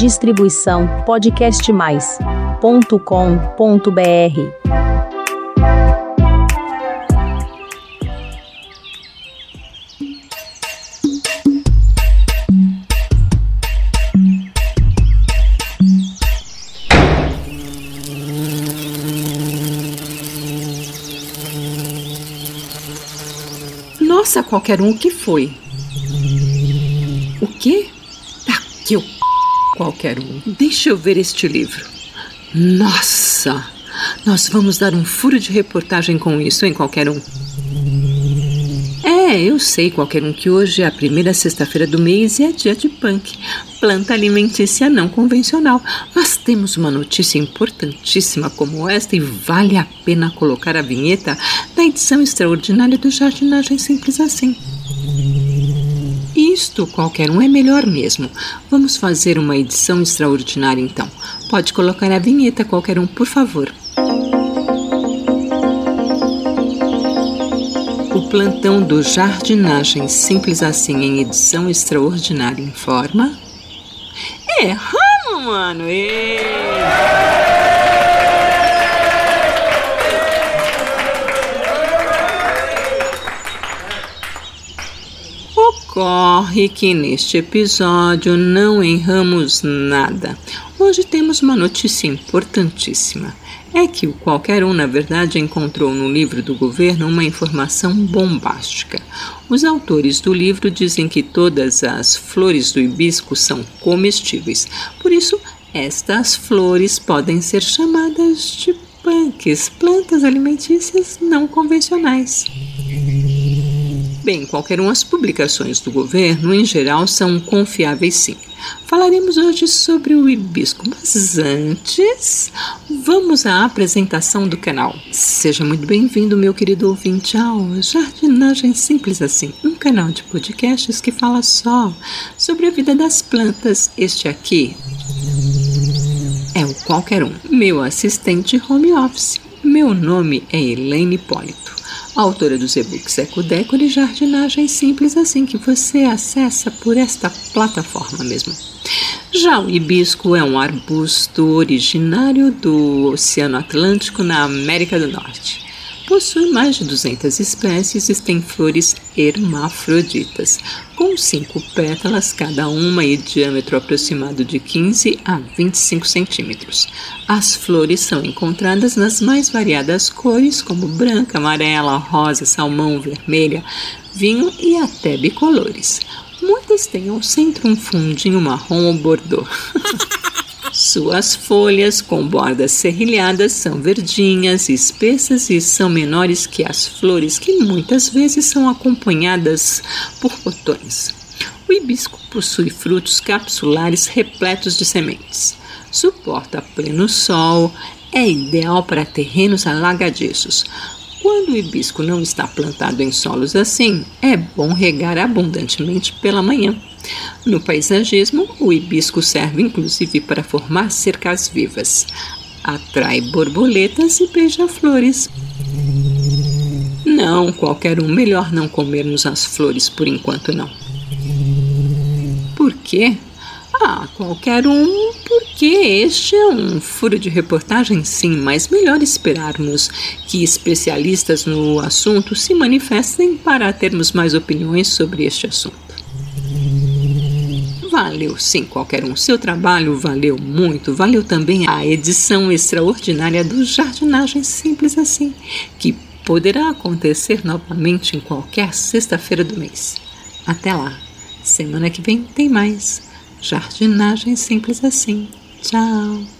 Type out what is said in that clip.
Distribuição podcastmais.com.br. Nossa, qualquer um, que foi? O quê? Daqui eu qualquer um. Deixa eu ver este livro. Nossa! Nós vamos dar um furo de reportagem com isso, em qualquer um. É, eu sei, qualquer um, que hoje é a primeira sexta-feira do mês e é dia de punk, planta alimentícia não convencional. Mas temos uma notícia importantíssima como esta e vale a pena colocar a vinheta da edição extraordinária do Jardinagem Simples Assim. Isto qualquer um é melhor mesmo. Vamos fazer uma edição extraordinária então. Pode colocar a vinheta qualquer um, por favor. O plantão do Jardinagem Simples Assim em edição extraordinária informa. Erramos, mano! E... Ocorre que neste episódio não erramos nada. Hoje temos uma notícia importantíssima. É que o qualquer um, na verdade, encontrou no livro do governo uma informação bombástica. Os autores do livro dizem que todas as flores do hibisco são comestíveis. Por isso, estas flores podem ser chamadas de punks, plantas alimentícias não convencionais. Bem, qualquer uma as publicações do governo, em geral, são confiáveis sim. Falaremos hoje sobre o hibisco, mas antes, vamos à apresentação do canal. Seja muito bem-vindo, meu querido ouvinte, ao Jardinagem Simples Assim, um canal de podcasts que fala só sobre a vida das plantas. Este aqui é o qualquer um, meu assistente home office. Meu nome é Elaine Hipólito autora dos e-books Ecodeco e Jardinagem Simples, assim que você acessa por esta plataforma mesmo. Já o hibisco é um arbusto originário do Oceano Atlântico na América do Norte. Possui mais de 200 espécies e tem flores hermafroditas, com cinco pétalas cada uma e diâmetro aproximado de 15 a 25 centímetros. As flores são encontradas nas mais variadas cores, como branca, amarela, rosa, salmão, vermelha, vinho e até bicolores. Muitas têm ao centro um fundinho marrom ou bordô. Suas folhas, com bordas serrilhadas, são verdinhas, espessas e são menores que as flores, que muitas vezes são acompanhadas por botões. O hibisco possui frutos capsulares repletos de sementes. Suporta pleno sol, é ideal para terrenos alagadiços. Quando o hibisco não está plantado em solos assim, é bom regar abundantemente pela manhã. No paisagismo, o hibisco serve inclusive para formar cercas vivas. Atrai borboletas e beija-flores. Não, qualquer um, melhor não comermos as flores por enquanto não. Por quê? Ah, qualquer um, porque este é um furo de reportagem, sim, mas melhor esperarmos que especialistas no assunto se manifestem para termos mais opiniões sobre este assunto. Valeu sim, qualquer um. Seu trabalho valeu muito. Valeu também a edição extraordinária do Jardinagem Simples Assim, que poderá acontecer novamente em qualquer sexta-feira do mês. Até lá. Semana que vem tem mais. Jardinagem Simples Assim. Tchau.